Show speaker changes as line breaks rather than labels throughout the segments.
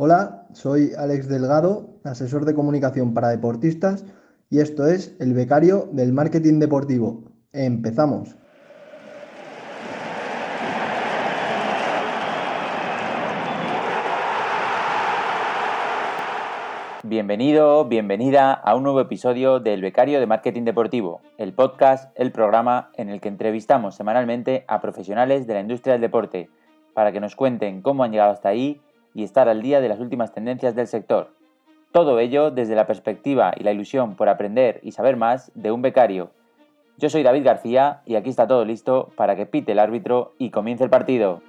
Hola, soy Alex Delgado, asesor de comunicación para deportistas y esto es El Becario del Marketing Deportivo. Empezamos.
Bienvenido, bienvenida a un nuevo episodio del Becario de Marketing Deportivo, el podcast, el programa en el que entrevistamos semanalmente a profesionales de la industria del deporte para que nos cuenten cómo han llegado hasta ahí y estar al día de las últimas tendencias del sector. Todo ello desde la perspectiva y la ilusión por aprender y saber más de un becario. Yo soy David García y aquí está todo listo para que pite el árbitro y comience el partido.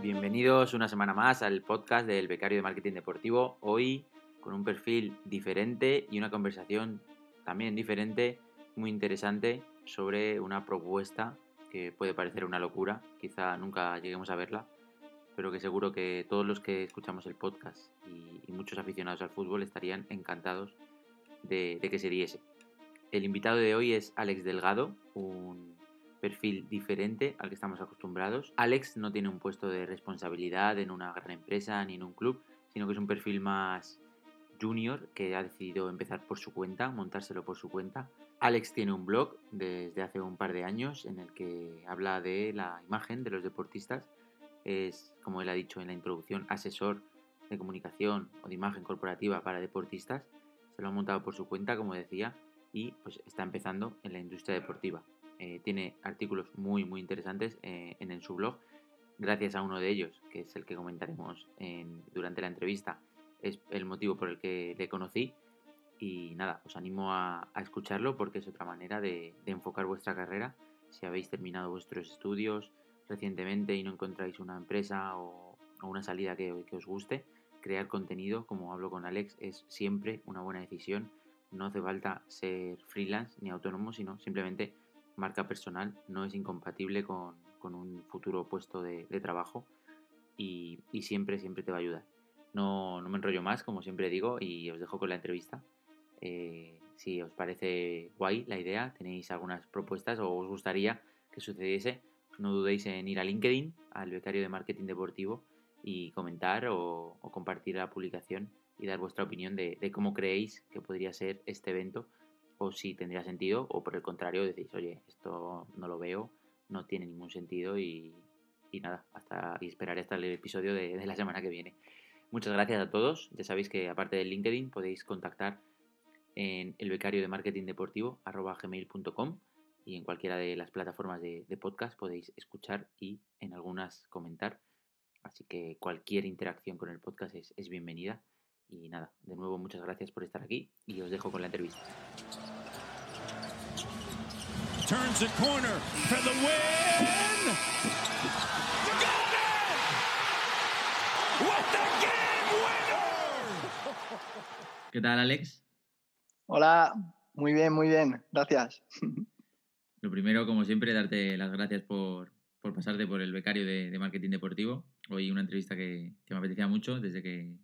Bienvenidos una semana más al podcast del Becario de Marketing Deportivo. Hoy con un perfil diferente y una conversación también diferente, muy interesante, sobre una propuesta que puede parecer una locura, quizá nunca lleguemos a verla, pero que seguro que todos los que escuchamos el podcast y, muchos aficionados al fútbol estarían encantados de, de que se diese. El invitado de hoy es Alex Delgado, un perfil diferente al que estamos acostumbrados. Alex no tiene un puesto de responsabilidad en una gran empresa ni en un club, sino que es un perfil más junior que ha decidido empezar por su cuenta, montárselo por su cuenta. Alex tiene un blog desde hace un par de años en el que habla de la imagen de los deportistas. Es, como él ha dicho en la introducción, asesor de comunicación o de imagen corporativa para deportistas. Se lo ha montado por su cuenta, como decía, y pues está empezando en la industria deportiva. Eh, tiene artículos muy, muy interesantes eh, en, su blog. Gracias a uno de ellos, que es el que comentaremos durante la entrevista, es el motivo por el que le conocí. Y nada, os animo a, escucharlo porque es otra manera de, enfocar vuestra carrera. Si habéis terminado vuestros estudios recientemente y no encontráis una empresa o, una salida que, os guste, crear contenido, como hablo con Alex, es siempre una buena decisión. No hace falta ser freelance ni autónomo, sino simplemente marca personal no es incompatible con, un futuro puesto de, trabajo y, siempre, siempre te va a ayudar. No, me enrollo más, como siempre digo, y os dejo con la entrevista. Eh, si os parece guay la idea, tenéis algunas propuestas o os gustaría que sucediese, no dudéis en ir a LinkedIn, al becario de marketing deportivo, y comentar o, compartir la publicación y dar vuestra opinión de, cómo creéis que podría ser este evento o si tendría sentido, o por el contrario decís, oye, esto no lo veo, no tiene ningún sentido y, nada, hasta y esperaré hasta el episodio de, la semana que viene. Muchas gracias a todos. Ya sabéis que aparte del LinkedIn podéis contactar en el becario de marketing deportivo y en cualquiera de las plataformas de, podcast podéis escuchar y en algunas comentar. Así que cualquier interacción con el podcast es bienvenida. Y nada, de nuevo muchas gracias por estar aquí y os dejo con la entrevista. ¿Qué tal, Alex?
Hola, muy bien, muy bien, gracias.
Lo primero, como siempre, darte las gracias por, pasarte por el becario de, marketing deportivo. Hoy una entrevista que, que, me apetecía mucho desde que,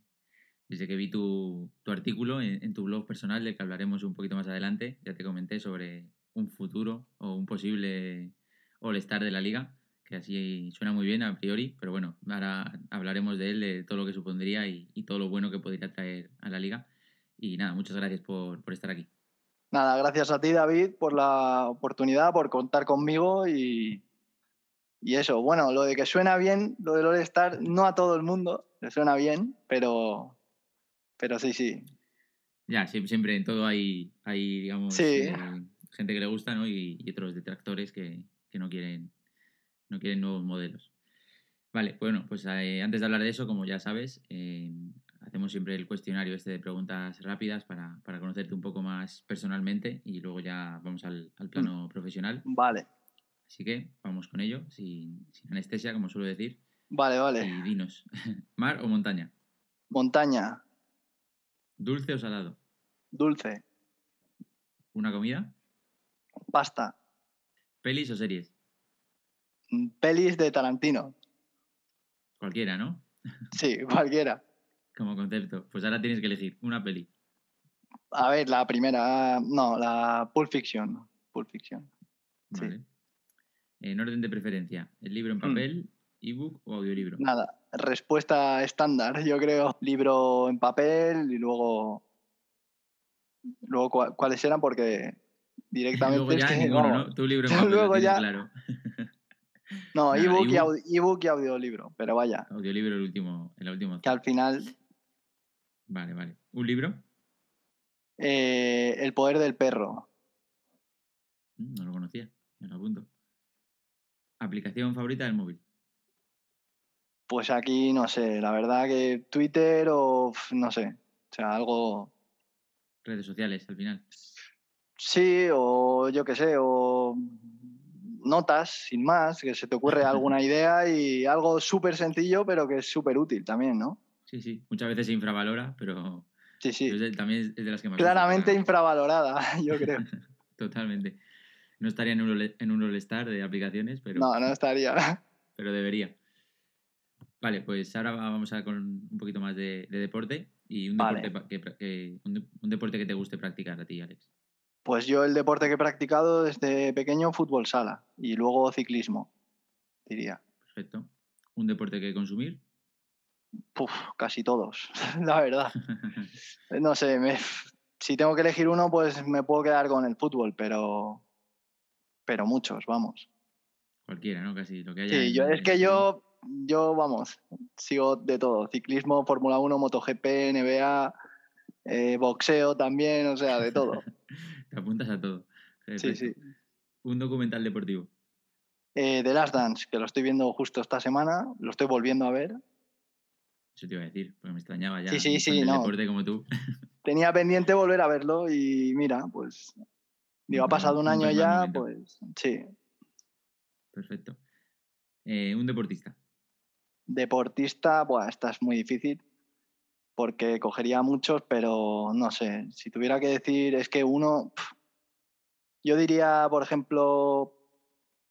desde que vi tu, artículo en, tu blog personal, del que hablaremos un poquito más adelante, ya te comenté sobre un futuro o un posible All-Star de la liga, que así suena muy bien a priori, pero bueno, ahora hablaremos de él, de todo lo que supondría y, todo lo bueno que podría traer a la liga. Y nada, muchas gracias por, estar aquí.
Nada, gracias a ti, David, por la oportunidad, por contar conmigo y, y eso. Bueno, lo de que suena bien, lo del All-Star, no a todo el mundo le suena bien, pero, pero sí, sí.
Ya, siempre en todo hay, hay digamos, eh, gente que le gusta, ¿no? Y, otros detractores que, que, no quieren no quieren nuevos modelos. Vale, bueno, pues eh, antes de hablar de eso, como ya sabes, eh, hacemos siempre el cuestionario este de preguntas rápidas para, para, conocerte un poco más personalmente y luego ya vamos al, al plano mm. profesional.
Vale.
Así que vamos con ello, sin, sin anestesia, como suelo decir.
Vale, vale.
Y dinos, ¿mar o montaña?
Montaña.
¿Dulce o salado?
Dulce.
¿Una comida?
Pasta.
¿Pelis o series?
Mm, pelis de Tarantino.
Cualquiera, ¿no?
Sí, cualquiera.
Como concepto. Pues ahora tienes que elegir una peli.
A ver, la primera. No, la Pulp Fiction. Pulp Fiction.
Vale. En orden de preferencia, ¿el libro en mm. papel, ebook o audiolibro?
Nada, respuesta estándar, yo creo. Libro en papel y luego. Luego, ¿cuáles eran? Porque directamente.
Luego
es
ya
que,
ninguno,
vamos,
¿no? Tu libro en papel,
Luego ya-
claro.
No, ebook,
ebook
y audiolibro. Pero vaya,
Audiolibro el último, el último.
que al final.
Vale, vale. ¿Un libro?
eh, el poder del perro.
Mm, No lo conocía, me lo apunto. ¿Aplicación favorita del móvil?
Pues aquí no sé, la verdad que Twitter o no sé. O sea, algo.
Redes sociales, al final.
Sí, o yo qué sé, o notas, sin más, que se te ocurre alguna idea y algo súper sencillo, pero que es súper útil también, ¿no?
Sí, sí. Muchas veces se infravalora, pero
Sí, sí.
pero es de- también es de las que más...
Claramente
gusta,
infravalorada, yo creo.
Totalmente. No estaría en un, en un All-Star de aplicaciones, pero,
No, no estaría.
pero debería. Vale, pues ahora vamos a con un poquito más de, de deporte y un
Vale.
deporte, pa- que, un deporte que te guste practicar a ti, Alex.
Pues yo el deporte que he practicado desde pequeño, fútbol sala y luego ciclismo, diría.
Perfecto. Un deporte que consumir.
Puf, casi todos, la verdad. No sé, me- si tengo que elegir uno, pues me puedo quedar con el fútbol, pero, pero muchos, vamos.
Cualquiera, ¿no? Casi lo que haya.
Sí, yo, es que yo, yo, vamos, sigo de todo. Ciclismo, Fórmula 1, MotoGP, NBA, eh, boxeo también, o sea, de todo.
Te apuntas a todo.
Sí,
Perfecto.
sí.
Un documental deportivo.
Eh, The Last Dance, que lo estoy viendo justo esta semana, lo estoy volviendo a ver.
Eso te iba a decir, porque me extrañaba ya.
Sí, sí, sí, no.
deporte como tú.
Tenía pendiente volver a verlo y mira, pues, digo, ha pasado un año ya, pues, sí.
Perfecto. Eh, un deportista.
Deportista, buah, esta es muy difícil porque cogería muchos, pero no sé, si tuviera que decir, es que uno, yo diría, por ejemplo,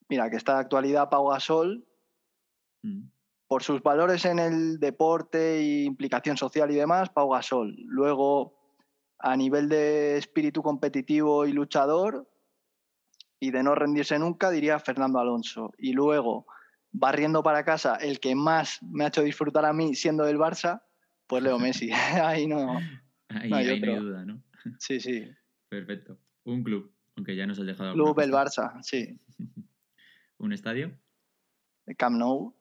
mira, que está de actualidad Pau Gasol,
Mm.
Por sus valores en el deporte e implicación social y demás, Pau Gasol. Luego, a nivel de espíritu competitivo y luchador y de no rendirse nunca, diría Fernando Alonso. Y luego, barriendo para casa, el que más me ha hecho disfrutar a mí siendo del Barça, pues Leo Messi. Ahí no.
Ahí,
No hay
ahí no hay
otro.
duda, ¿no?
Sí, sí.
Perfecto. Un club, aunque ya nos has dejado.
Club el. Barça, sí.
Un estadio.
Camp Nou,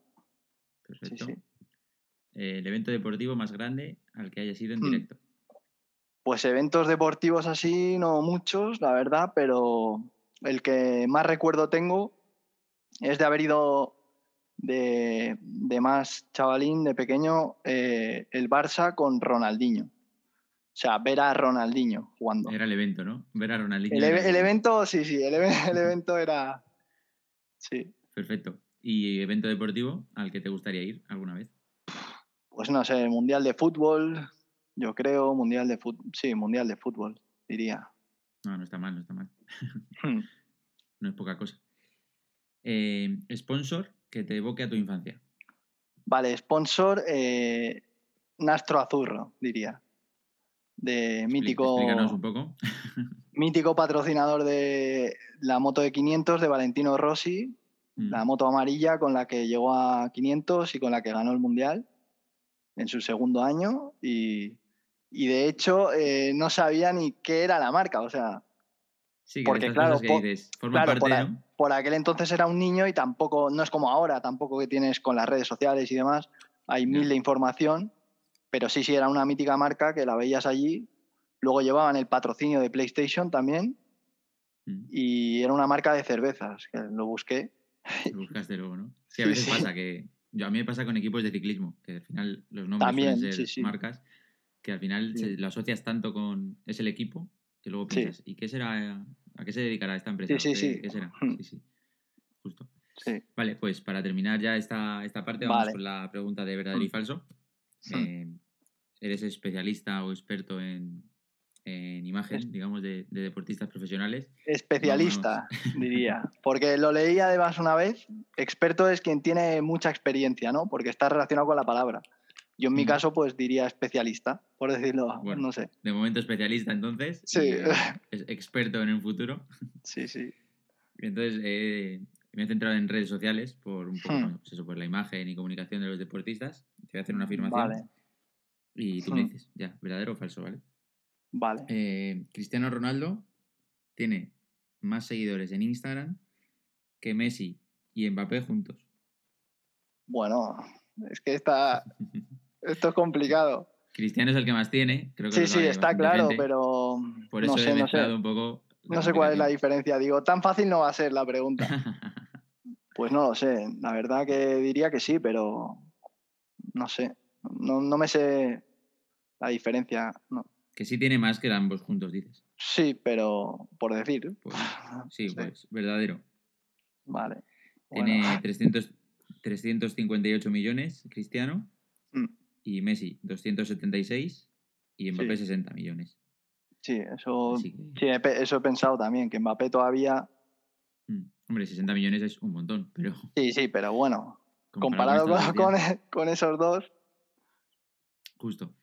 Perfecto.
sí.
Eh, el evento deportivo más grande al que hayas ido en
Hmm.
directo.
Pues eventos deportivos así, no muchos, la verdad, pero el que más recuerdo tengo es de haber ido de, de más chavalín, de pequeño, eh, el Barça con Ronaldinho. O sea, ver a Ronaldinho jugando.
Era el evento, ¿no? Ver a Ronaldinho.
El, evento, sí, sí, el, el evento era... Sí,
Perfecto. ¿Y evento deportivo al que te gustaría ir alguna vez?
pues no sé, Mundial de Fútbol, yo creo, Mundial de Fútbol, sí, Mundial de Fútbol, diría.
No, no está mal, no está mal.
Hmm.
No es poca cosa. Eh, sponsor que te evoque a tu infancia.
Vale, sponsor, eh, Nastro Azurro, diría. De mítico,
Explícanos un poco.
mítico patrocinador de la moto de 500 de Valentino Rossi,
Mm.
la moto amarilla con la que llegó a 500 y con la que ganó el Mundial en su segundo año. Y, y de hecho, eh, no sabía ni qué era la marca. O sea,
Sí, que
porque claro,
cosas que
po-
dices, forma
claro, por,
parte,
a-
¿no?
por aquel entonces era un niño y tampoco, no es como ahora, tampoco que tienes con las redes sociales y demás, hay mil
Ya.
de información, pero sí, sí, era una mítica marca que la veías allí. Luego llevaban el patrocinio de PlayStation también
Mm.
y era una marca de cervezas, que lo busqué.
Lo buscaste luego, ¿no? Sí, a veces
sí.
pasa que. Yo, a mí me pasa con equipos de ciclismo, que al final los nombres
También,
ser
sí, sí.
marcas, que al final se- lo asocias tanto con. Es el equipo, que luego piensas, ¿y qué será? ¿A qué se dedicará esta empresa?
Sí, sí,
¿Qué,
sí.
qué será?
Mm.
Sí, sí. Justo.
Sí.
Vale, pues para terminar ya esta, esta parte, vamos
Vale.
con la pregunta de verdadero y
Mm.
falso.
Mm.
Eh, ¿Eres especialista o experto en, en imagen, digamos, de, de deportistas profesionales?
Especialista, diría. Porque lo leí además una vez. Experto es quien tiene mucha experiencia, ¿no? Porque está relacionado con la palabra. Yo en mi
Mm.
caso, pues diría especialista, por decirlo,
Bueno.
no sé.
De momento especialista entonces.
Sí.
eh, es experto en el futuro.
Sí, sí.
Y entonces, eh, me he centrado en redes sociales por un poco,
Hmm.
pues eso, por la imagen y comunicación de los deportistas. Te voy a hacer una afirmación
Vale,
y tú me
Hmm.
dices, ya, verdadero o falso, ¿vale?
Vale.
Eh, Cristiano Ronaldo tiene más seguidores en Instagram que Messi y Mbappé juntos.
Bueno, es que está, esto es complicado.
Cristiano es el que más tiene, creo que
Sí, sí, está claro,
gente.
pero
Por eso
no
he
sé, no sé.
un poco.
No sé cuál es la diferencia. Digo, tan fácil no va a ser la pregunta. Pues no lo sé. La verdad que diría que sí, pero no sé. No, no me sé la diferencia. No.
Que sí tiene más que ambos juntos, dices.
Sí, pero por decir.
Pues, sí,
Sí.
pues verdadero.
Vale.
Tiene
Bueno,
300, 358 millones Cristiano
mm,
y Messi 276 y Mbappé
Sí.
60 millones.
sí, eso,
que,
sí, eso he pensado también, que Mbappé todavía.
mm, hombre, 60 millones es un montón, pero
Sí, sí, pero bueno,
comparado
comparado
con
con esos dos.
justo.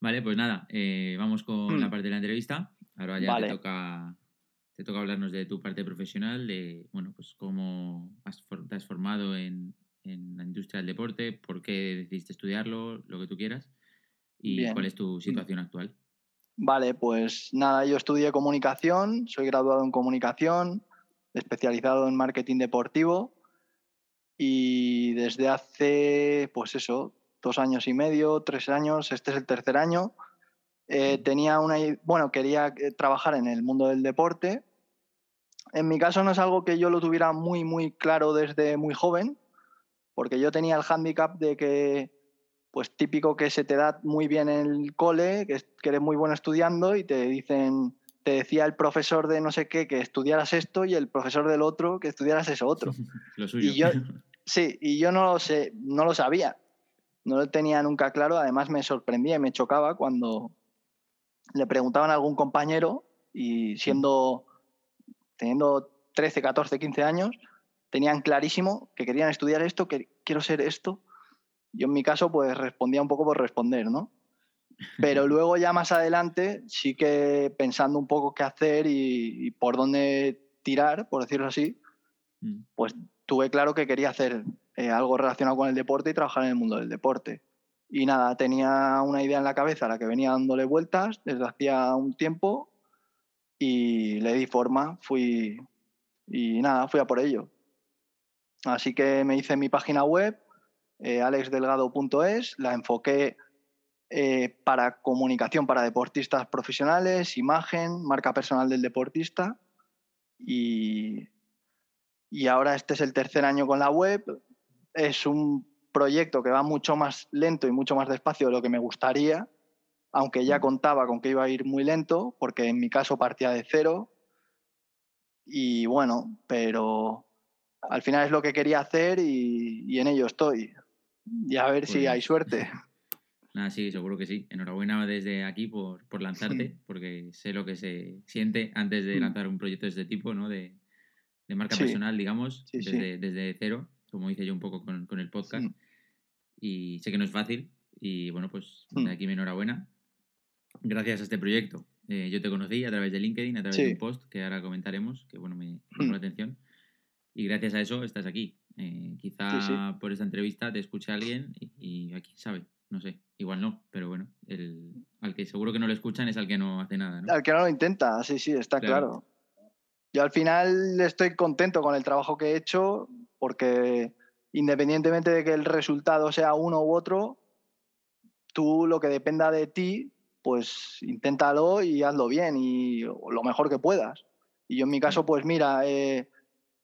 Vale, pues nada, eh, vamos con la
Mm.
parte de la entrevista. Ahora ya
Vale.
te toca te toca hablarnos de tu parte profesional, de bueno, pues cómo has te has formado en, en la industria del deporte, por qué decidiste estudiarlo, lo que tú quieras, y
Bien.
cuál es tu situación actual.
Vale, pues nada, yo estudié comunicación, soy graduado en comunicación, especializado en marketing deportivo y desde hace, pues eso, dos años y medio, tres años, este es el tercer año, eh, tenía una, i- bueno, quería eh, trabajar en el mundo del deporte. En mi caso no es algo que yo lo tuviera muy, muy claro desde muy joven, porque yo tenía el hándicap de que, pues típico que se te da muy bien en el cole, que eres muy bueno estudiando y te dicen, te decía el profesor de no sé qué que estudiaras esto y el profesor del otro que estudiaras eso otro.
Lo suyo.
Y yo, sí, y yo no lo sé, no lo sabía, no lo tenía nunca claro, además me sorprendía y me chocaba cuando le preguntaban a algún compañero y siendo, teniendo 13, 14, 15 años, tenían clarísimo que querían estudiar esto, que quiero ser esto. Yo en mi caso pues respondía un poco por responder, ¿no? Pero luego ya más adelante sí que pensando un poco qué hacer y, y por dónde tirar, por decirlo así,
Mm.
pues tuve claro que quería hacer eh, algo relacionado con el deporte y trabajar en el mundo del deporte. Y nada, tenía una idea en la cabeza a la que venía dándole vueltas desde hacía un tiempo y le di forma, fui y nada, fui a por ello. Así que me hice mi página web, eh, alexdelgado.es, la enfoqué eh, para comunicación para deportistas profesionales, imagen, marca personal del deportista y, y ahora este es el tercer año con la web. Es un proyecto que va mucho más lento y mucho más despacio de lo que me gustaría, aunque ya
Mm.
contaba con que iba a ir muy lento, porque en mi caso partía de cero. Y bueno, pero al final es lo que quería hacer y, y en ello estoy. Y a ver si hay
Pues-
suerte.
Nada, sí, seguro que sí. Enhorabuena desde aquí por, por lanzarte, porque sé lo que se siente antes de
Mm.
lanzar un proyecto de este tipo, ¿no? De, de marca
Sí.
personal, digamos,
sí.
desde, desde cero, como hice yo un poco con, con el podcast.
Mm.
Y sé que no es fácil. Y bueno, pues de aquí mi enhorabuena. Gracias a este proyecto, eh, yo te conocí a través de LinkedIn, a través
Sí.
de un post que ahora comentaremos, que bueno, me llamó
Mm.
la atención. Y gracias a eso estás aquí. Eh, quizá
Sí, sí.
por esta entrevista te escuche alguien y, y a quién sabe, no sé, igual no, pero bueno, el, al que seguro que no lo escuchan es al que no hace nada, ¿no?
Al que no lo intenta, sí, sí, está
Claro.
claro. Yo al final estoy contento con el trabajo que he hecho porque independientemente de que el resultado sea uno u otro, tú lo que dependa de ti, pues inténtalo y hazlo bien y lo mejor que puedas. Y yo en mi caso, pues mira, eh,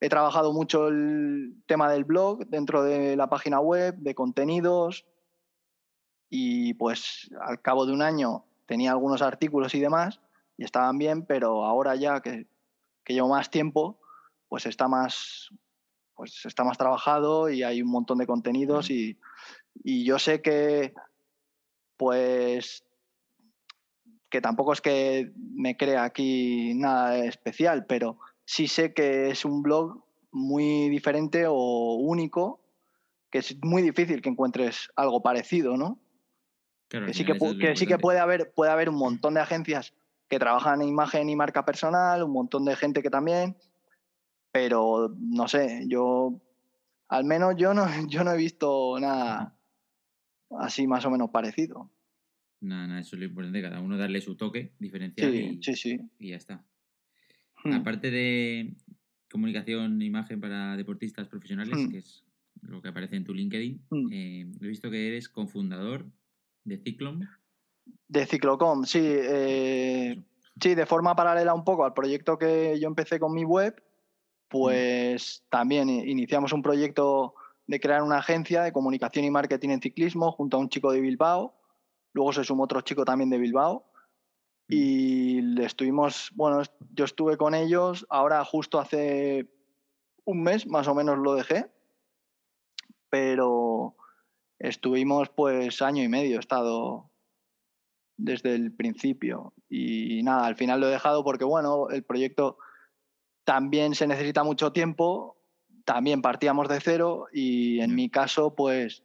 he trabajado mucho el tema del blog dentro de la página web, de contenidos y pues al cabo de un año tenía algunos artículos y demás y estaban bien, pero ahora ya que, que llevo más tiempo, pues está más, pues está más trabajado y hay un montón de contenidos y, y yo sé que pues que tampoco es que me crea aquí nada especial, pero sí sé que es un blog muy diferente o único, que es muy difícil que encuentres algo parecido, ¿no?
Claro,
que sí que, sí que puede haber, puede haber un montón de agencias que trabajan en imagen y marca personal, un montón de gente que también, pero no sé, yo, al menos yo no, yo no he visto nada así más o menos parecido.
Nada, nada, eso es lo importante, cada uno darle su toque diferencial
Sí,
y,
sí, sí.
y ya está.
Hmm.
Aparte de comunicación e imagen para deportistas profesionales,
Hmm.
que es lo que aparece en tu LinkedIn,
Hmm.
eh, he visto que eres cofundador de Ciclom.
De Ciclocom, sí. eh, sí, de forma paralela un poco al proyecto que yo empecé con mi web, pues también iniciamos un proyecto de crear una agencia de comunicación y marketing en ciclismo junto a un chico de Bilbao. Luego se sumó otro chico también de Bilbao. Y le estuvimos, bueno, yo estuve con ellos, ahora justo hace un mes más o menos lo dejé, pero estuvimos pues año y medio, he estado desde el principio. Y nada, al final lo he dejado porque, bueno, el proyecto también se necesita mucho tiempo, también partíamos de cero y en
Ya.
mi caso, pues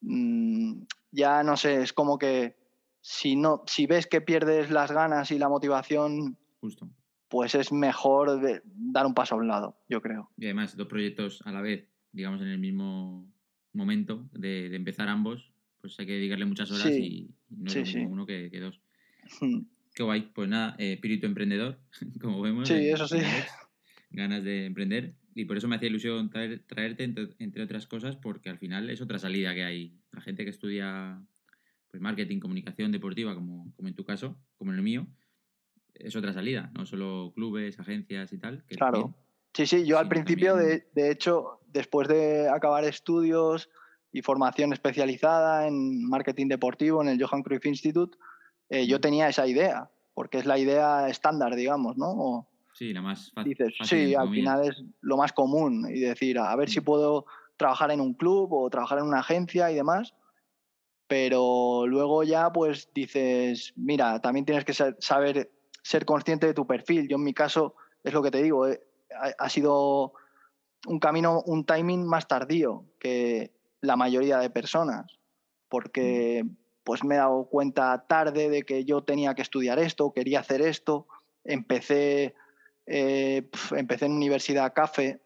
mm, ya no sé, es como que si, no, si ves que pierdes las ganas y la motivación,
Justo.
pues es mejor de- dar un paso a un lado, yo creo.
Y además, dos proyectos a la vez, digamos, en el mismo momento de, de empezar ambos, pues hay que dedicarle muchas horas
Sí,
y, no
sí,
lo mismo uno que, que dos.
Mm.
Qué guay. Pues nada, eh, espíritu emprendedor, como vemos.
Sí, eso sí.
Ganas de emprender. Y por eso me hacía ilusión traer- traerte, entre, entre otras cosas, porque al final es otra salida que hay. La gente que estudia pues, marketing, comunicación deportiva, como, como en tu caso, como en el mío, es otra salida. No solo clubes, agencias y tal. Que
Claro.
también,
Sí, sí, yo al principio,
también-
de, de hecho, después de acabar estudios y formación especializada en marketing deportivo en el Johan Cruyff Institute, eh, yo tenía esa idea, porque es la idea estándar, digamos, ¿no? O
Sí, la más fácil.
dices,
fácil,
sí, al final es lo más común y decir, a ver si
Mm.
puedo trabajar en un club o trabajar en una agencia y demás. Pero luego ya pues dices, mira, también tienes que saber ser consciente de tu perfil. Yo en mi caso, es lo que te digo, eh, ha, ha sido un camino, un timing más tardío que la mayoría de personas, porque pues me he dado cuenta tarde de que yo tenía que estudiar esto, quería hacer esto, empecé, eh, pf, empecé en Universidad CAFE,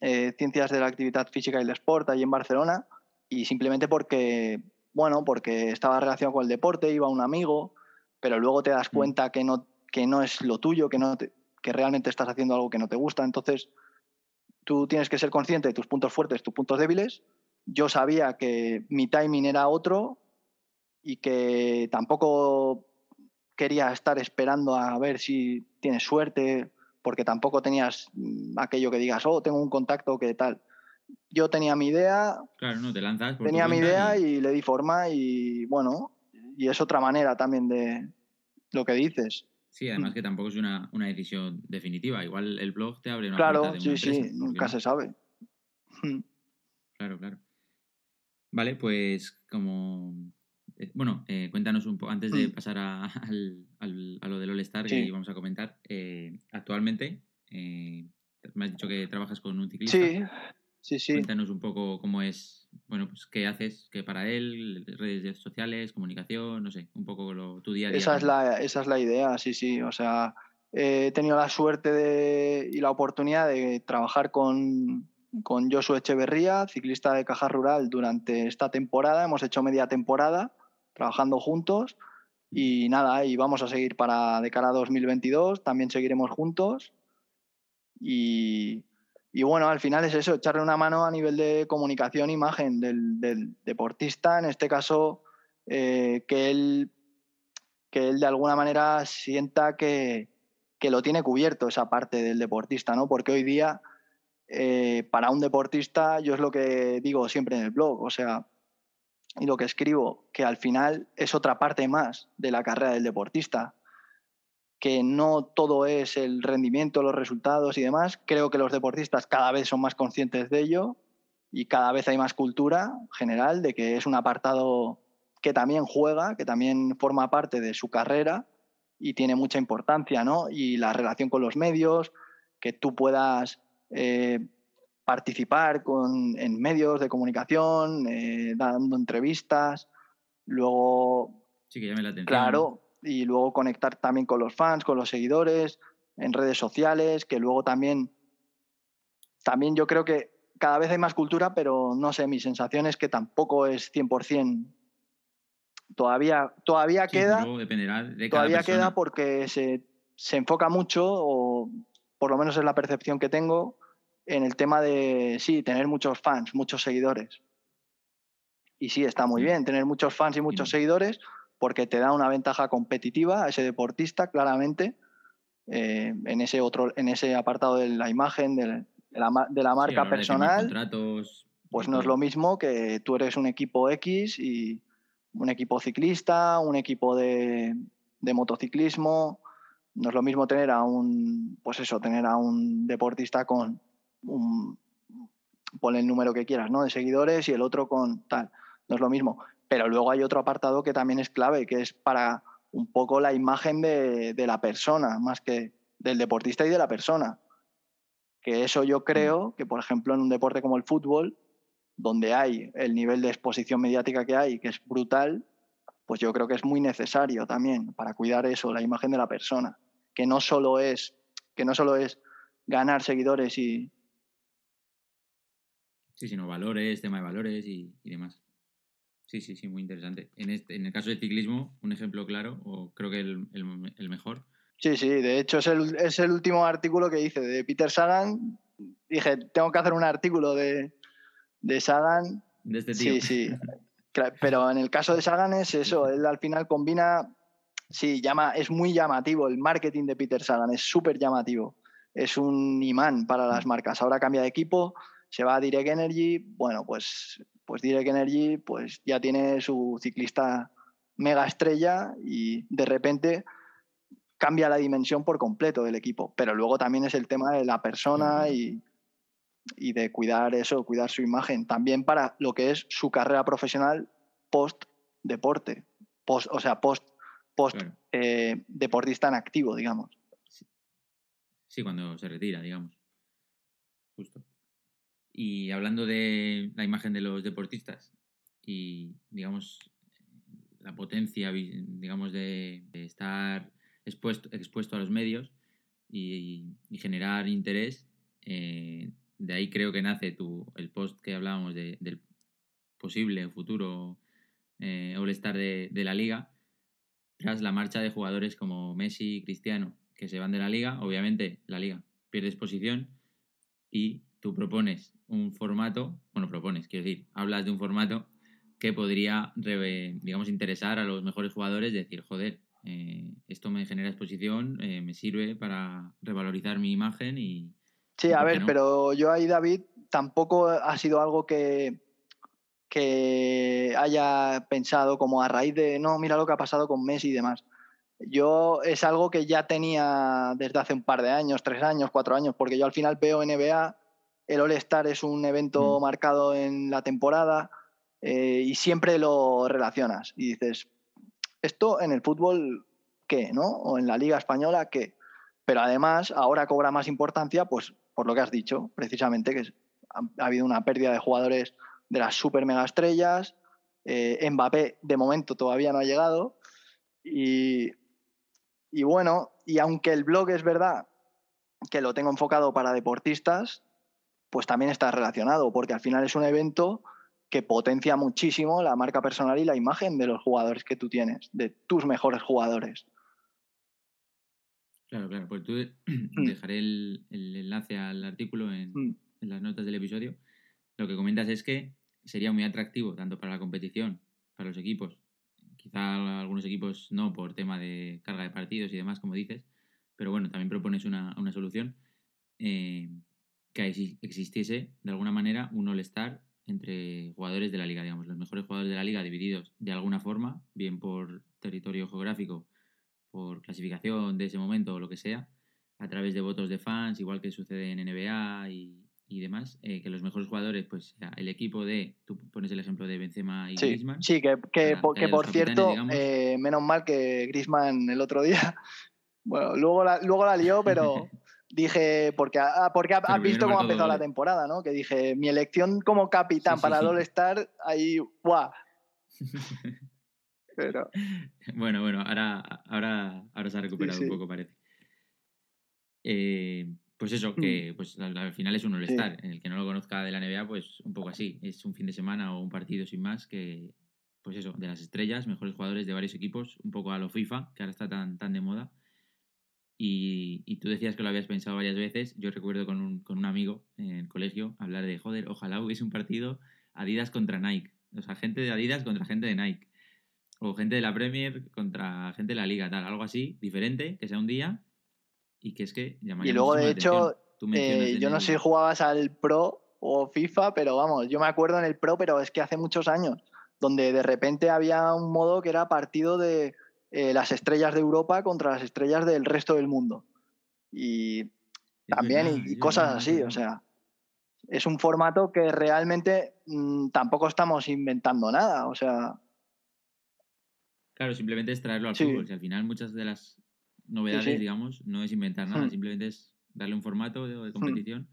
eh, Ciencias de la Actividad Física y el Sport, allí en Barcelona, y simplemente porque, bueno, porque estaba relacionado con el deporte, iba un amigo, pero luego te das
Mm.
cuenta que no, que no es lo tuyo, que, no te- que realmente estás haciendo algo que no te gusta, entonces tú tienes que ser consciente de tus puntos fuertes, tus puntos débiles. Yo sabía que mi timing era otro y que tampoco quería estar esperando a ver si tienes suerte, porque tampoco tenías mm, aquello que digas, oh, tengo un contacto que tal. Yo tenía mi idea,
Claro, no, te lanzas por
tenía mi idea
y-
y... le di forma y bueno, y es otra manera también de lo que dices.
Sí, además que tampoco es una, una decisión definitiva. Igual el blog te abre una
Claro,
puerta de
sí,
una
sí,
empresa. ¿por qué
nunca
no?
se sabe.
Claro, claro. Vale, pues como... eh, Bueno, eh, cuéntanos un poco, antes de
Mm.
pasar a, al- al- a lo del All-Star
Sí.
que íbamos a comentar, eh, actualmente me has dicho que trabajas con un ciclista.
Sí, sí, sí.
Cuéntanos un poco cómo es, bueno, pues qué haces, qué para él, redes sociales, comunicación, no sé, un poco lo, tu día a día.
Esa es, la, esa es la idea, sí, sí. O sea, he tenido la suerte de, y la oportunidad de trabajar con, con Josué Echeverría, ciclista de Caja Rural, durante esta temporada. Hemos hecho media temporada trabajando juntos y nada, y vamos a seguir para de cara a 2022, también seguiremos juntos. Y, y bueno, al final es eso, echarle una mano a nivel de comunicación, imagen del, deportista, en este caso, eh, que él que él de alguna manera sienta que, que, lo tiene cubierto esa parte del deportista, ¿no? Porque hoy día, eh, para un deportista, yo es lo que digo siempre en el blog, o sea, y lo que escribo, que al final es otra parte más de la carrera del deportista, que no todo es el rendimiento, los resultados y demás. Creo que los deportistas cada vez son más conscientes de ello y cada vez hay más cultura general de que es un apartado que también juega, que también forma parte de su carrera y tiene mucha importancia, ¿no? Y la relación con los medios, que tú puedas eh, participar con, en medios de comunicación, eh, dando entrevistas, luego...
Sí, que llame la atención.
Claro, y luego conectar también con los fans, con los seguidores, en redes sociales, que luego también también yo creo que cada vez hay más cultura, pero no sé, mi sensación es que tampoco es 100%. Todavía, todavía queda. todavía queda porque se, se enfoca mucho, o por lo menos es la percepción que tengo, en el tema de, sí, tener muchos fans, muchos seguidores. Y sí, está muy bien tener muchos fans y muchos seguidores porque te da una ventaja competitiva a ese deportista, claramente, eh, en, ese otro, en ese apartado de la imagen, de la, de la marca personal. pues no es lo mismo que tú eres un equipo X y un equipo ciclista, un equipo de, de motociclismo. No es lo mismo tener a un, pues eso, tener a un deportista con un, pon el número que quieras, ¿no? De seguidores y el otro con tal. No es lo mismo. Pero luego hay otro apartado que también es clave, que es para un poco la imagen de, la persona, más que del deportista y de la persona. Que eso yo mm. creo que, por ejemplo, en un deporte como el fútbol, donde hay el nivel de exposición mediática que hay, que es brutal, pues yo creo que es muy necesario también para cuidar eso, la imagen de la persona, que no solo es, que no solo es ganar seguidores y,
Sí, sino valores, tema de valores y, demás. Sí, sí, sí, muy interesante. En, este, en el caso del ciclismo, un ejemplo claro, o creo que el, el, mejor.
Sí, sí, de hecho es el, es el, último artículo que hice de Peter Sagan. Dije, tengo que hacer un artículo de, de Sagan.
De este tío.
Sí, sí. Pero en el caso de Sagan es eso, él al final combina, sí, llama, es muy llamativo, el marketing de Peter Sagan es súper llamativo, es un imán para las mm. marcas. Ahora cambia de equipo, se va a Direct Energy, bueno, pues, pues Direct Energy pues ya tiene su ciclista mega estrella y de repente cambia la dimensión por completo del equipo. Pero luego también es el tema de la persona y, de cuidar eso, cuidar su imagen. También para lo que es su carrera profesional post deporte, post, o sea, post, post eh, deportista en activo, digamos.
Sí, cuando se retira, digamos. Justo. Y hablando de la imagen de los deportistas y, digamos, la potencia, digamos, de, estar expuesto, expuesto a los medios y, generar interés, eh, de ahí creo que nace tu, el post que hablábamos del posible futuro eh, All-Star de, de la liga, tras la marcha de jugadores como Messi y Cristiano, que se van de la liga, obviamente la liga pierde exposición y tú propones un formato, bueno, propones, quiero decir, hablas de un formato que podría, digamos, interesar a los mejores jugadores, decir, joder, eh, esto me genera exposición, eh, me sirve para revalorizar mi imagen y...
Sí, a ver, pero yo ahí, David, tampoco ha sido algo que, que haya pensado como a raíz de, no, mira lo que ha pasado con Messi y demás. Yo es algo que ya tenía desde hace un par de años, tres años, cuatro años, porque yo al final veo NBA el All-Star es un evento mm. marcado en la temporada eh, y siempre lo relacionas y dices, esto en el fútbol, ¿qué? ¿no? O en la Liga Española, ¿qué? Pero además ahora cobra más importancia, pues por lo que has dicho, precisamente, que ha, habido una pérdida de jugadores de las super mega estrellas. Eh, Mbappé de momento todavía no ha llegado. Y, y bueno, y aunque el blog es verdad que lo tengo enfocado para deportistas, pues también está relacionado, porque al final es un evento que potencia muchísimo la marca personal y la imagen de los jugadores que tú tienes, de tus mejores jugadores.
Claro, claro, pues tú mm. dejaré el, enlace al artículo en, mm. en, las notas del episodio. Lo que comentas es que sería muy atractivo tanto para la competición, para los equipos, quizá algunos equipos no por tema de carga de partidos y demás, como dices, pero bueno, también propones una, una solución. Eh, que existiese de alguna manera un all-star entre jugadores de la liga, digamos, los mejores jugadores de la liga divididos de alguna forma, bien por territorio geográfico, por clasificación de ese momento o lo que sea, a través de votos de fans, igual que sucede en NBA y, demás, eh, que los mejores jugadores, pues el equipo de, tú pones el ejemplo de Benzema y
sí,
Griezmann.
Sí, que, que, por cierto, eh, menos mal que Griezmann el otro día, bueno, luego la, luego la lió, pero dije, porque, ah, porque has visto cómo ha empezado la temporada, ¿no? Que dije, mi elección como capitán para el All-Star, ahí, ¡guau! Pero...
Bueno, bueno, ahora, ahora, ahora se ha recuperado un poco, parece. Eh, Pues eso, que pues al, final es un All-Star. El que no lo conozca de la NBA, pues un poco así. Es un fin de semana o un partido sin más que, pues eso, de las estrellas, mejores jugadores de varios equipos, un poco a lo FIFA, que ahora está tan, tan de moda. Y, y, tú decías que lo habías pensado varias veces. Yo recuerdo con un, con un amigo en el colegio hablar de, joder, ojalá hubiese un partido Adidas contra Nike. O sea, gente de Adidas contra gente de Nike. O gente de la Premier contra gente de la Liga, tal. Algo así, diferente, que sea un día y que es que
Y luego, de hecho, eh, yo no sé si jugabas al Pro o FIFA, pero vamos, yo me acuerdo en el Pro, pero es que hace muchos años, donde de repente había un modo que era partido de eh, las estrellas de Europa contra las estrellas del resto del mundo. Y también, y, cosas así, o sea, es un formato que realmente mm, tampoco estamos inventando nada, o sea...
Claro, simplemente es traerlo al fútbol. Si al final muchas de las novedades, digamos, no es inventar nada, hmm. simplemente es darle un formato de, hmm. competición.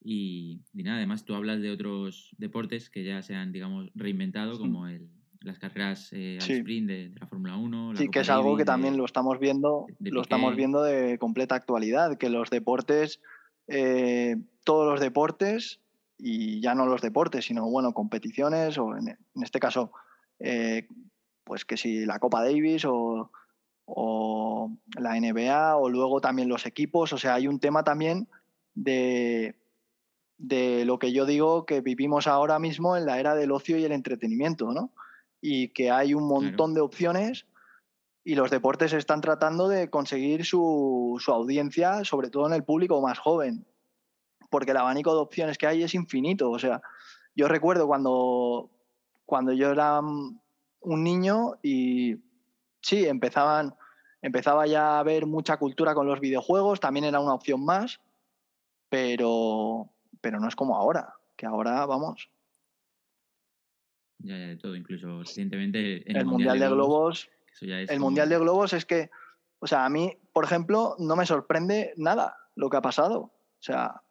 Y, nada, además tú hablas de otros deportes que ya se han, digamos, reinventado, como el, las carreras eh, al sprint de, la Fórmula 1.
sí, que es algo que también lo estamos viendo, lo estamos viendo de completa actualidad, que los deportes, eh, todos los deportes, y ya no los deportes, sino bueno, competiciones, o en, este caso, eh, pues que si la Copa Davis o, o la NBA, o luego también los equipos, o sea, hay un tema también de, de lo que yo digo que vivimos ahora mismo en la era del ocio y el entretenimiento, ¿no? Y que hay un montón de opciones y los deportes están tratando de conseguir su, audiencia, sobre todo en el público más joven, porque el abanico de opciones que hay es infinito. O sea, yo recuerdo cuando, cuando yo era un niño y sí, empezaban, empezaba ya a haber mucha cultura con los videojuegos, también era una opción más, pero, pero no es como ahora, que ahora, vamos,
ya, de todo, incluso recientemente
el, Mundial, de Globos. el Mundial de Globos es que, o sea, a mí, por ejemplo, no me sorprende nada lo que ha pasado. O sea,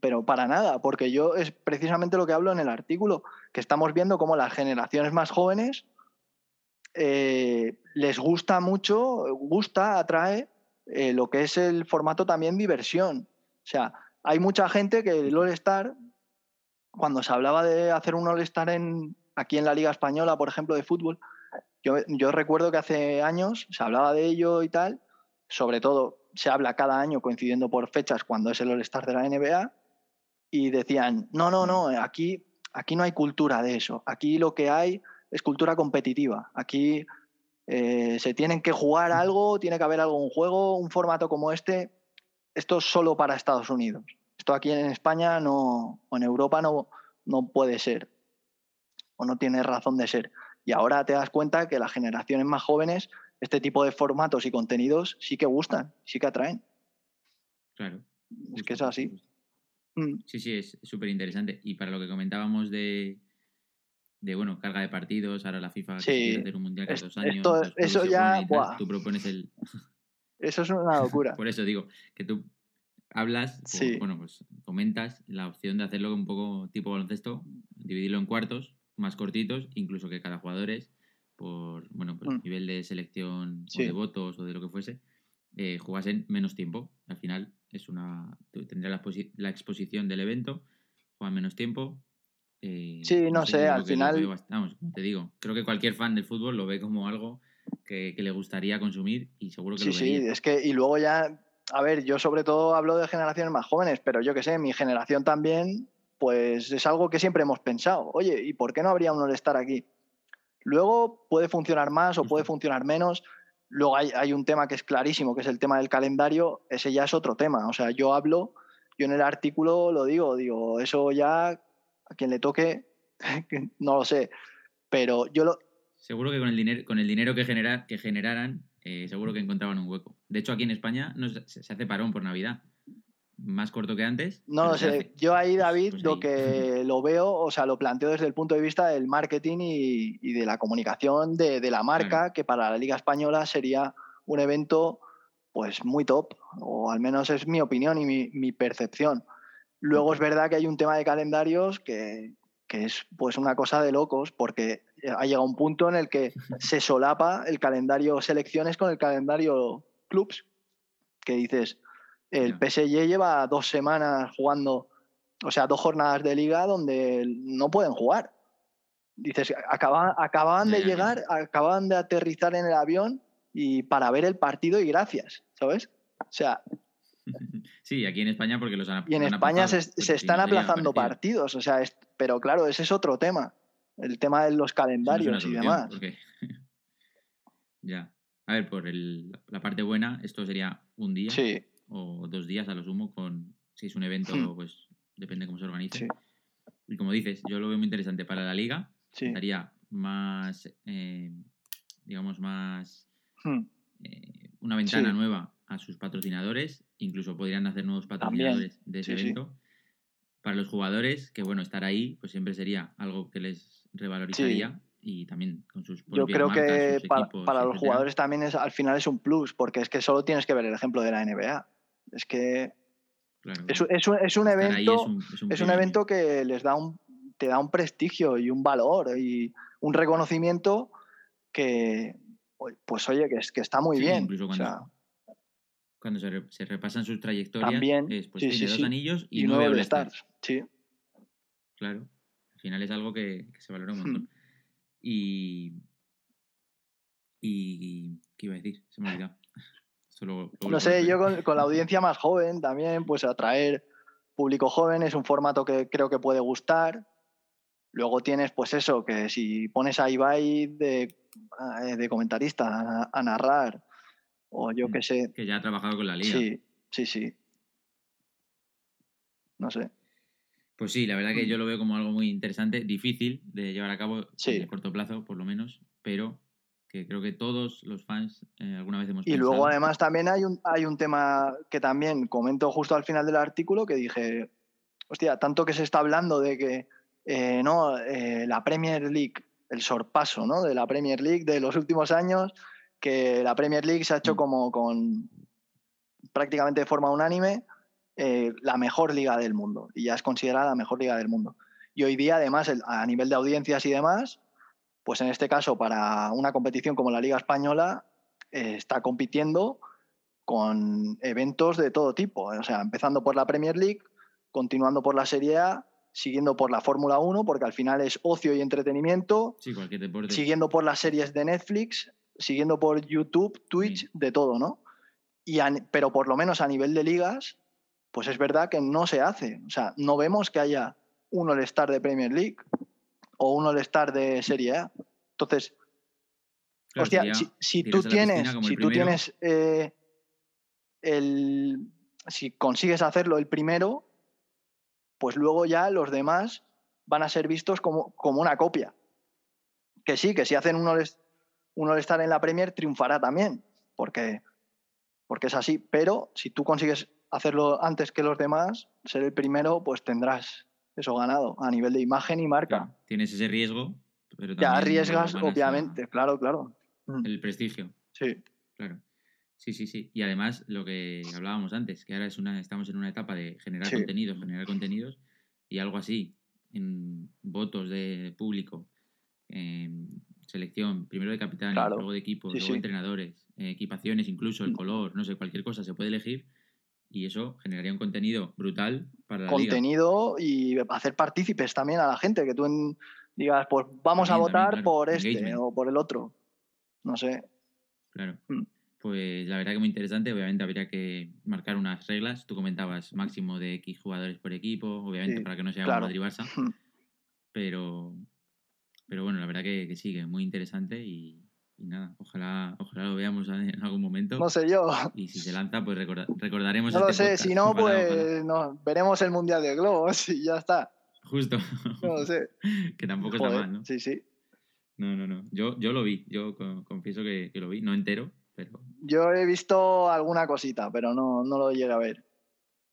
pero para nada, porque yo es precisamente lo que hablo en el artículo, que estamos viendo cómo las generaciones más jóvenes eh, les gusta mucho, gusta, atrae eh, lo que es el formato también diversión. O sea, hay mucha gente que el All-Star, cuando se hablaba de hacer un All-Star en, aquí en la Liga Española, por ejemplo, de fútbol, yo, recuerdo que hace años se hablaba de ello y tal, sobre todo se habla cada año coincidiendo por fechas cuando es el All-Star de la NBA, y decían, no, no, no, aquí, aquí no hay cultura de eso, aquí lo que hay es cultura competitiva, aquí eh, se tienen que jugar algo, tiene que haber algún juego, un formato como este, esto es solo para Estados Unidos. Esto aquí en España no, o en Europa no, no puede ser o no tiene razón de ser. Y ahora te das cuenta que las generaciones más jóvenes, este tipo de formatos y contenidos sí que gustan, sí que atraen.
Claro.
Es que es así.
Mm. Sí, sí, es súper interesante. Y para lo que comentábamos de, de, bueno, carga de partidos, ahora la FIFA quiere hacer un mundial cada dos años.
eso ya.
tú propones el.
Eso es una locura.
Por eso digo, que tú hablas, bueno, pues comentas la opción de hacerlo un poco tipo baloncesto, dividirlo en cuartos, más cortitos, incluso que cada jugador es, por bueno, pues, mm. nivel de selección o de votos o de lo que fuese, eh, jugasen menos tiempo. Al final es una tendrá la, la exposición del evento, juegan menos tiempo.
Eh, sí, no, sé, al final.
vamos, como te digo, creo que cualquier fan del fútbol lo ve como algo que, le gustaría consumir y seguro que
sí,
lo Sí,
es que, y luego ya, a ver, yo sobre todo hablo de generaciones más jóvenes, pero yo que sé, mi generación también pues es algo que siempre hemos pensado. Oye, ¿y por qué no habría un All-Star aquí? Luego puede funcionar más o puede funcionar menos. Luego hay, un tema que es clarísimo, que es el tema del calendario. Ese ya es otro tema. O sea, yo hablo, yo en el artículo lo digo, digo, eso ya a quien le toque, no lo sé. Pero yo lo...
Seguro que con el dinero, con el dinero que, generar, que generaran, eh, seguro que encontraban un hueco. De hecho, aquí en España no, se hace parón por Navidad más corto que antes.
No lo sé. Yo ahí, David, pues lo que lo veo, o sea, lo planteo desde el punto de vista del marketing y, de la comunicación de, la marca, que para la Liga Española sería un evento pues muy top, o al menos es mi opinión y mi, percepción. Luego es verdad que hay un tema de calendarios que, que, es pues una cosa de locos, porque ha llegado un punto en el que se solapa el calendario selecciones con el calendario clubs, que dices, El. PSG lleva dos semanas jugando, o sea, dos jornadas de liga donde no pueden jugar. Dices, acaba- acababan de llegar, acababan de aterrizar en el avión y para ver el partido y gracias, ¿sabes? O sea,
Sí, aquí en España porque los han
y en
han
España se,
aplazado,
se
porque si
están
no
aplazando partidos, o sea, es- pero claro, ese es otro tema, el tema de los
no
calendarios y demás.
porque- ya. A ver, por el- la parte buena, esto sería un día
Sí,
o dos días a lo sumo con si es un evento,
Hmm.
pues depende cómo se organice.
sí,
Y como dices, yo lo veo muy interesante para la liga,
sí.
daría más, eh, digamos, más
Hmm,
eh, una ventana
Sí.
nueva a sus patrocinadores, incluso podrían hacer nuevos
También,
patrocinadores de ese
sí, sí.
evento. Para los jugadores, que bueno, estar ahí, pues siempre sería algo que les revalorizaría y también con sus
Yo creo
marcas,
que para,
equipos,
para los jugadores también es, al final es un plus, porque es que solo tienes que ver el ejemplo de la NBA. Es que
Claro,
es, un, es evento,
es un, es un
es un
privilegio.
evento que les da un, te da un prestigio y un valor y un reconocimiento que, pues oye, que, es, que está muy
Sí,
bien.
Incluso
O
cuando,
sea,
cuando se, re- se repasan sus trayectorias,
También,
es, pues
sí,
tiene
sí,
dos anillos y,
y
nueve All-Stars.
All-Stars. Sí.
Claro. Al final es algo que, que se valora un
Hmm.
montón. Y. Y. ¿Qué iba a decir? Se me ha olvidado.
No sé, yo con, con la audiencia más joven también, pues atraer público joven es un formato que creo que puede gustar. Luego tienes, pues eso, que si pones a Ibai de, eh, de comentarista a, a narrar, o yo
Mm,
qué sé.
Que ya ha trabajado con la liga.
Sí, sí, sí. No sé.
Pues sí, la verdad que yo lo veo como algo muy interesante, difícil de llevar a cabo
Sí.
en el corto plazo, por lo menos, pero que creo que todos los fans eh, alguna vez hemos
Y
pensado.
luego además también hay un, hay un tema que también comento justo al final del artículo que dije, hostia, tanto que se está hablando de que eh, no, eh, la Premier League, el sorpaso ¿no? de la Premier League de los últimos años, que la Premier League se ha hecho
Mm.
como con prácticamente de forma unánime la mejor liga del mundo y ya es considerada la mejor liga del mundo. Y hoy día además el- a nivel de audiencias y demás, pues en este caso para una competición como la Liga Española eh, está compitiendo con eventos de todo tipo, o sea, empezando por la Premier League, continuando por la Serie A, siguiendo por la Fórmula 1, porque al final es ocio y entretenimiento,
Sí, cualquier deporte.
siguiendo por las series de Netflix, siguiendo por YouTube, Twitch,
Sí.
de todo, ¿no? Y a- pero por lo menos a nivel de ligas, pues es verdad que no se hace. O sea, no vemos que haya un All-Star de Premier League o un All-Star de Serie A. Entonces,
Claro,
hostia, si, tú tienes, si tú tienes eh, el, si consigues hacerlo el primero, pues luego ya los demás van a ser vistos como, como una copia. Que sí, que si hacen un All-Star en la Premier, triunfará también, porque, porque es así. Pero si tú consigues hacerlo antes que los demás, ser el primero, pues tendrás eso ganado a nivel de imagen y marca.
Claro, tienes ese riesgo, pero
ya arriesgas, obviamente, claro, claro. Mm,
el prestigio,
Sí,
claro. Sí, sí, sí. Y además, lo que hablábamos antes, que ahora es una, estamos en una etapa de generar
Sí.
contenidos, generar contenidos, y algo así, en votos de público, selección, primero de
Claro.
luego de equipos,
Sí,
luego
sí.
entrenadores, eh, equipaciones, incluso el
Mm.
color, no sé, cualquier cosa se puede elegir, y eso generaría un contenido brutal para la liga.
contenido y hacer partícipes también a la gente, que tú en- digas, pues vamos a votar
también, claro,
por este
engagement.
o por el otro. No sé.
Claro.
Mm.
Pues la verdad que muy interesante. Obviamente habría que marcar unas reglas. Tú comentabas máximo de X jugadores por equipo, obviamente
Sí,
para que no sea
claro.
un Madrid-Barça. Pero, pero bueno, la verdad que, que sigue muy interesante y, y nada, ojalá, ojalá lo veamos en algún momento.
No sé yo.
Y si se lanza, pues recorda- recordaremos
No lo
este
sé,
podcast.
si no,
Ojalá, ojalá.
pues no, veremos el Mundial de Globos y ya está.
Justo.
No lo sé.
que tampoco está mal, ¿no?
Sí, sí.
No, no, no. Yo, yo lo vi. Yo co- confieso que, que lo vi. No entero, pero
Yo he visto alguna cosita, pero no, no lo llegué a ver.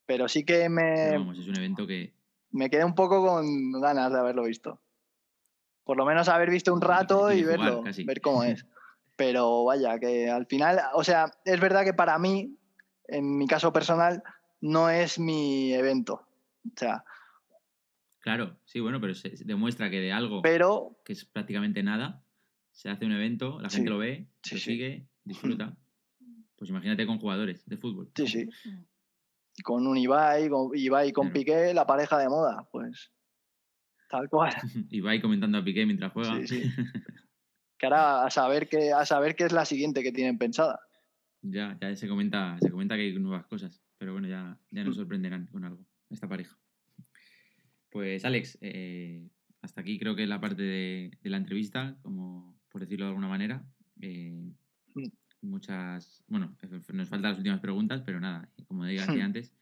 Pero sí que me,
vamos, es un evento que,
me quedé un poco con ganas de haberlo visto. Por lo menos haber visto un rato
Y
y
de jugar,
verlo,
casi.
ver cómo es. Pero vaya, que al final, o sea, es verdad que para mí, en mi caso personal, no es mi evento. O sea,
Claro, sí, bueno, pero se, demuestra que de algo
pero
que es prácticamente nada, se hace un evento, la gente
Sí,
lo ve,
sí,
lo
sí.
sigue, disfruta. Pues imagínate con jugadores de fútbol.
sí, sí. con un Ibai, con Ibai con Piqué, la pareja de moda, pues tal cual.
Ibai comentando a Piqué mientras juega.
Sí, sí. a saber, qué, a saber qué es la siguiente que tienen pensada.
Ya, ya se comenta, se comenta que hay nuevas cosas, pero bueno, ya, ya nos mm. sorprenderán con algo, esta pareja. Pues Alex, eh, hasta aquí creo que es la parte de, la entrevista, como por decirlo de alguna manera. Eh, mm. muchas, bueno, nos faltan las últimas preguntas, pero nada, como decía antes,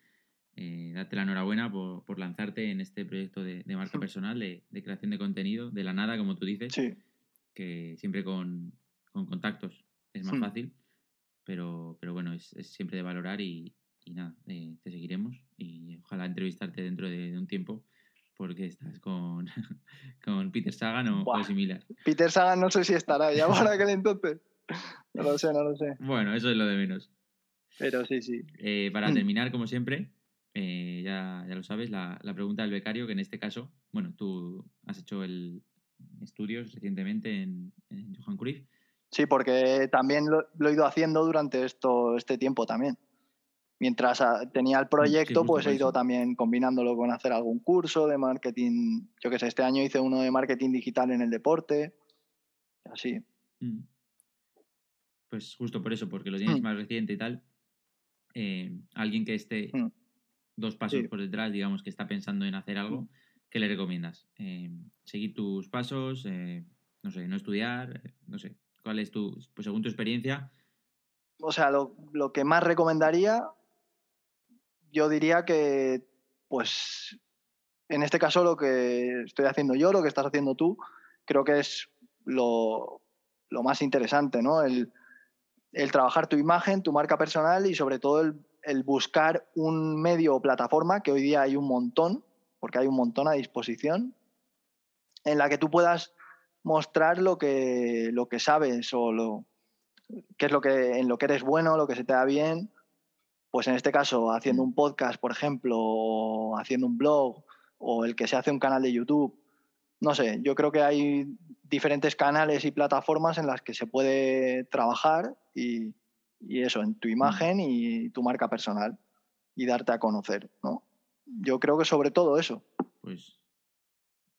eh, date la enhorabuena por, lanzarte en este proyecto de, marca personal, de, creación de contenido, de la nada, como tú dices, que siempre con, contactos es más fácil, pero, pero bueno, es, siempre de valorar y, nada, eh, te seguiremos y ojalá entrevistarte dentro de, un tiempo porque estás con, con Peter Sagan o, similar.
Peter Sagan no sé si estará ya para aquel entonces. No lo sé, no lo sé.
Bueno, eso es lo de menos.
Pero sí, sí.
Eh, para terminar, como siempre, eh, ya, ya, lo sabes, la, la, pregunta del becario, que en este caso, bueno, tú has hecho el estudios recientemente en, en Johan Cruyff.
Sí, porque también lo, he ido haciendo durante esto, este tiempo también. Mientras tenía el proyecto, pues he ido también combinándolo con hacer algún curso de marketing. Yo que sé, este año hice uno de marketing digital en el deporte. Así. Mm.
Pues justo por eso, porque lo tienes mm. más reciente y tal. Eh, alguien que esté mm dos pasos por detrás, digamos, que está pensando en hacer algo, ¿qué le recomiendas? Eh, ¿Seguir tus pasos? Eh, no sé, no estudiar, eh, no sé. ¿Cuál es tu, pues según tu experiencia?
O sea, lo, que más recomendaría, yo diría que, pues, en este caso lo que estoy haciendo yo, lo que estás haciendo tú, creo que es lo, más interesante, ¿no? El, el trabajar tu imagen, tu marca personal y sobre todo el el buscar un medio o plataforma, que hoy día hay un montón, porque hay un montón a disposición, en la que tú puedas mostrar lo que, lo que sabes o lo, qué es lo que, en lo que eres bueno, lo que se te da bien. Pues en este caso, haciendo un podcast, por ejemplo, o haciendo un blog, o el que se hace un canal de YouTube. No sé, yo creo que hay diferentes canales y plataformas en las que se puede trabajar y, y eso, en tu mm. imagen y tu marca personal y darte a conocer, ¿no? Yo creo que sobre todo eso.
Pues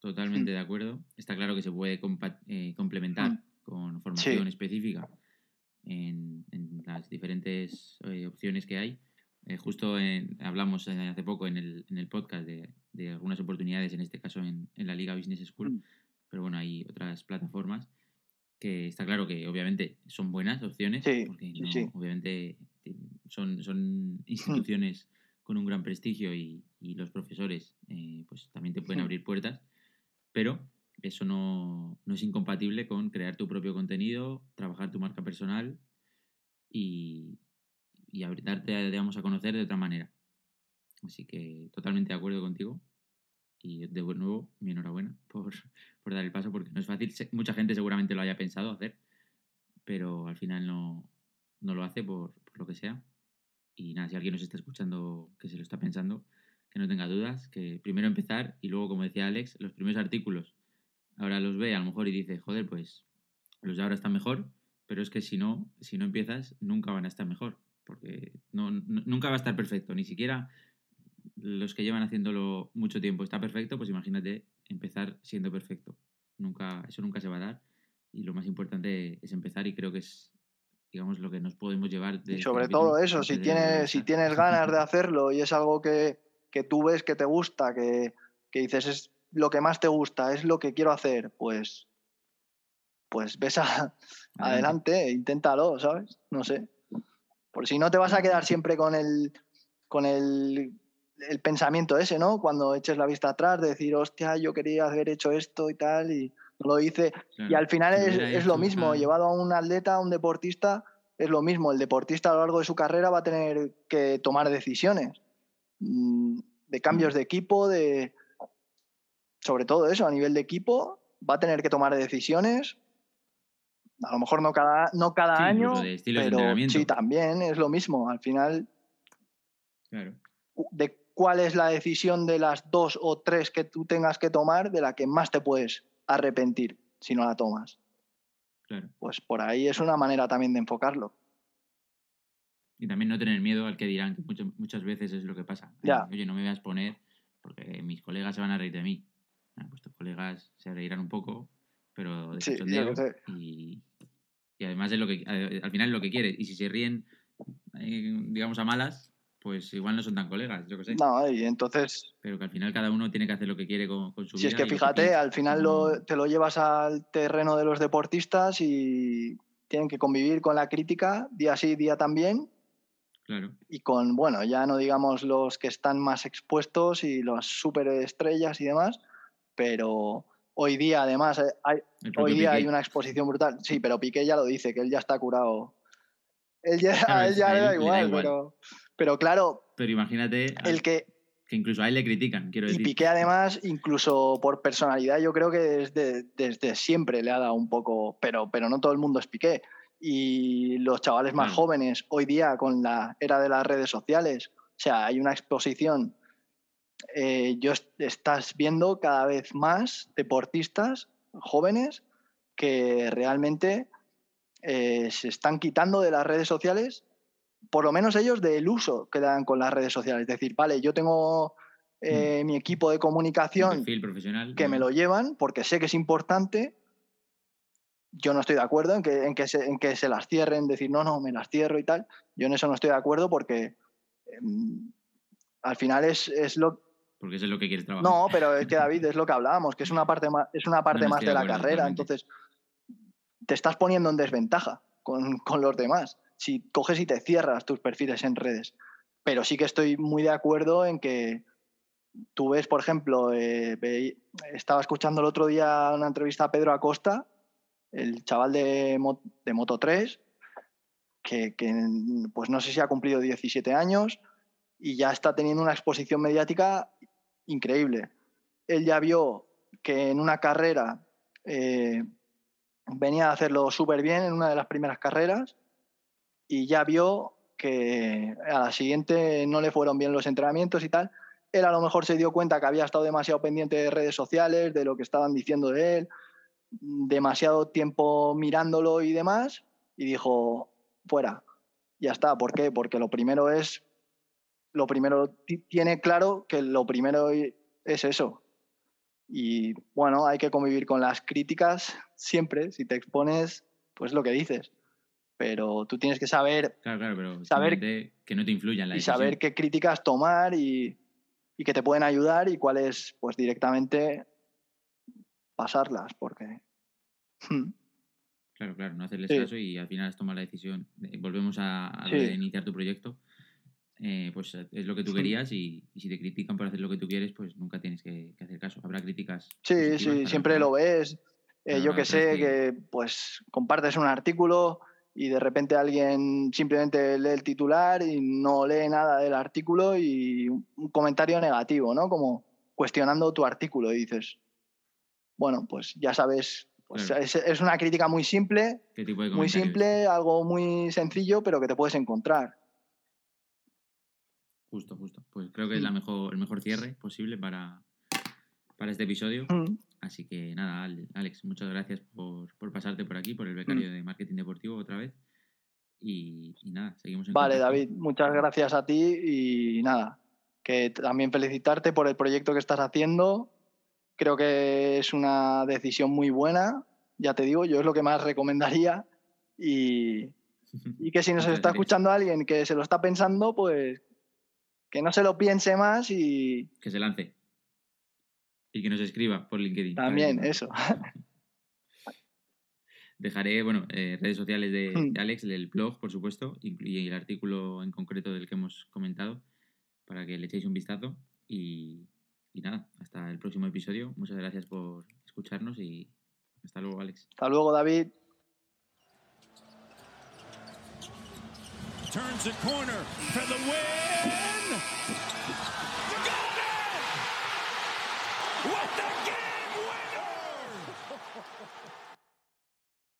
totalmente mm. de acuerdo. Está claro que se puede eh, complementar mm. con formación específica en, las diferentes eh, opciones que hay. Eh, justo hablamos hace poco en el, en el podcast de, algunas oportunidades, en este caso en, en la Liga Business School, pero bueno, hay otras plataformas que está claro que obviamente son buenas opciones, porque obviamente son, son instituciones con un gran prestigio y, los profesores eh, pues también te pueden abrir puertas, pero eso no, es incompatible con crear tu propio contenido, trabajar tu marca personal y, y darte digamos, a conocer de otra manera. Así que totalmente de acuerdo contigo. Y de nuevo, mi enhorabuena por, por dar el paso, porque no es fácil. Mucha gente seguramente lo haya pensado hacer, pero al final no, no lo hace por, lo que sea. Y nada, si alguien nos está escuchando que se lo está pensando, que no tenga dudas, que primero empezar y luego, como decía Alex, los primeros artículos, ahora los ve a lo mejor y dice, joder, pues los de ahora están mejor, pero es que si no, si no empiezas, nunca van a estar mejor, porque no, nunca va a estar perfecto, ni siquiera los que llevan haciéndolo mucho tiempo está perfecto, pues imagínate empezar siendo perfecto. Nunca, eso nunca se va a dar. Y lo más importante es empezar y creo que es digamos lo que nos podemos llevar
de y este sobre todo eso si tienes si tienes ganas de hacerlo y es algo que, tú ves que te gusta que, dices es lo que más te gusta es lo que quiero hacer pues pues ves adelante, inténtalo sabes no sé por si no te vas a quedar siempre con el con el el pensamiento ese, ¿no? Cuando eches la vista atrás, de decir, hostia, yo quería haber hecho esto y tal, y no lo hice. Y al final es, lo mismo, llevado a un atleta, a un deportista, es lo mismo. El deportista a lo largo de su carrera va a tener que tomar decisiones de cambios de equipo, de. Sobre todo eso, a nivel de equipo, va a tener que tomar decisiones. A lo mejor no cada, no cada año, pero sí, también es lo mismo. Al final,
claro.
de cuál es la decisión de las dos o tres que tú tengas que tomar de la que más te puedes arrepentir si no la tomas. Pues por ahí es una manera también de enfocarlo.
Y también no tener miedo al que dirán, que mucho- muchas veces es lo que pasa. Eh,
Ya.
Oye, no me voy a exponer porque mis colegas se van a reír de mí. Ah, pues tus colegas se reirán un poco, pero de
Sí, sé.
y, y además es lo que al final es lo que quiere. Y si se ríen, eh, digamos, a malas, pues igual no son tan colegas, yo qué sé.
No, y entonces,
Pero que al final cada uno tiene que hacer lo que quiere con, con su
si
vida.
es que fíjate,
piensa.
al final lo, te lo llevas al terreno de los deportistas y tienen que convivir con la crítica día sí, día también.
Claro.
Y con, bueno, ya no digamos los que están más expuestos y las superestrellas y demás, pero hoy día además eh, hay, hoy día
Piqué.
hay una exposición brutal. Sí, pero Piqué ya lo dice, que él ya está curado. Él ya,
Claro,
a él ya
a
le
él
da
le da
igual,
igual.
pero, pero claro,
Pero imagínate
el que,
que incluso a él le critican, quiero
y
decir.
Piqué además, incluso por personalidad, yo creo que desde, desde siempre le ha dado un poco, pero, pero no todo el mundo es Piqué. Y los chavales más
Claro.
jóvenes, hoy día con la era de las redes sociales, o sea, hay una exposición. eh, yo est- estás viendo cada vez más deportistas jóvenes que realmente eh, se están quitando de las redes sociales, por lo menos ellos del uso que dan con las redes sociales. Es decir, vale, yo tengo eh, mi equipo de
Un
comunicación que me lo llevan porque sé que es importante. Yo no estoy de acuerdo en que, en que, se, en que se las cierren, decir, no, no, me las cierro y tal. Yo en eso no estoy de acuerdo porque em, al final es, es lo...
Porque eso es lo que quieres trabajar.
No, pero es que David, es lo que hablábamos, que es una parte más, es una parte
no
más de la carrera.
totalmente.
Entonces, te estás poniendo en desventaja con, con los demás. Si coges y te cierras tus perfiles en redes. Pero sí que estoy muy de acuerdo en que tú ves, por ejemplo, eh, estaba escuchando el otro día una entrevista a Pedro Acosta, el chaval de, de Moto 3, que, que, pues no sé si ha cumplido 17 años y ya está teniendo una exposición mediática increíble. Él ya vio que en una carrera eh, venía a hacerlo súper bien en una de las primeras carreras y ya vio que a la siguiente no le fueron bien los entrenamientos y tal. Él a lo mejor se dio cuenta que había estado demasiado pendiente de redes sociales, de lo que estaban diciendo de él, demasiado tiempo mirándolo y demás, y dijo, fuera, ya está. ¿Por qué? Porque lo primero es, lo primero ti- tiene claro que lo primero es eso. Y bueno, hay que convivir con las críticas siempre, si te expones, pues lo que dices. Pero tú tienes que saber
Claro, claro, pero
Saber-
que no te influya en la
y
decisión.
saber qué críticas tomar y, y que te pueden ayudar y cuáles, pues directamente pasarlas, porque...
Claro, claro, no hacerles
Sí.
caso y al final has tomado la decisión. de- volvemos a,
Sí.
iniciar tu proyecto. Eh, pues es lo que tú
Sí.
querías y, y si te critican por hacer lo que tú quieres, pues nunca tienes que, que hacer caso. Habrá críticas.
Sí, sí, siempre lo ves. Eh, yo que sé
que-
que pues compartes un artículo y de repente alguien simplemente lee el titular y no lee nada del artículo y un comentario negativo, ¿no? Como cuestionando tu artículo y dices, bueno, pues ya sabes, pues
Claro.
es, es una crítica muy simple,
¿Qué tipo de
muy simple, algo muy sencillo, pero que te puedes encontrar.
Justo, justo. Pues creo que es la
Mm.
mejor, el mejor cierre posible para, para este episodio.
Mm,
Así que nada, Ale- Alex, muchas gracias por, por pasarte por aquí, por el becario de marketing deportivo otra vez. Y, y nada, seguimos en
Vale,
contacto.
David, muchas gracias a ti y nada, que también felicitarte por el proyecto que estás haciendo. Creo que es una decisión muy buena, ya te digo, yo es lo que más recomendaría y, y que si nos está escuchando alguien que se lo está pensando, pues que no se lo piense más y
Que se lance. Y que nos escriba por LinkedIn.
también eso.
Dejaré, bueno, eh, redes sociales de,
Hmm.
de Alex, del blog, por supuesto, y el artículo en concreto del que hemos comentado, para que le echéis un vistazo. Y, y nada, hasta el próximo episodio. Muchas gracias por escucharnos y hasta luego, Alex.
Hasta luego, David.
turns the corner for the win.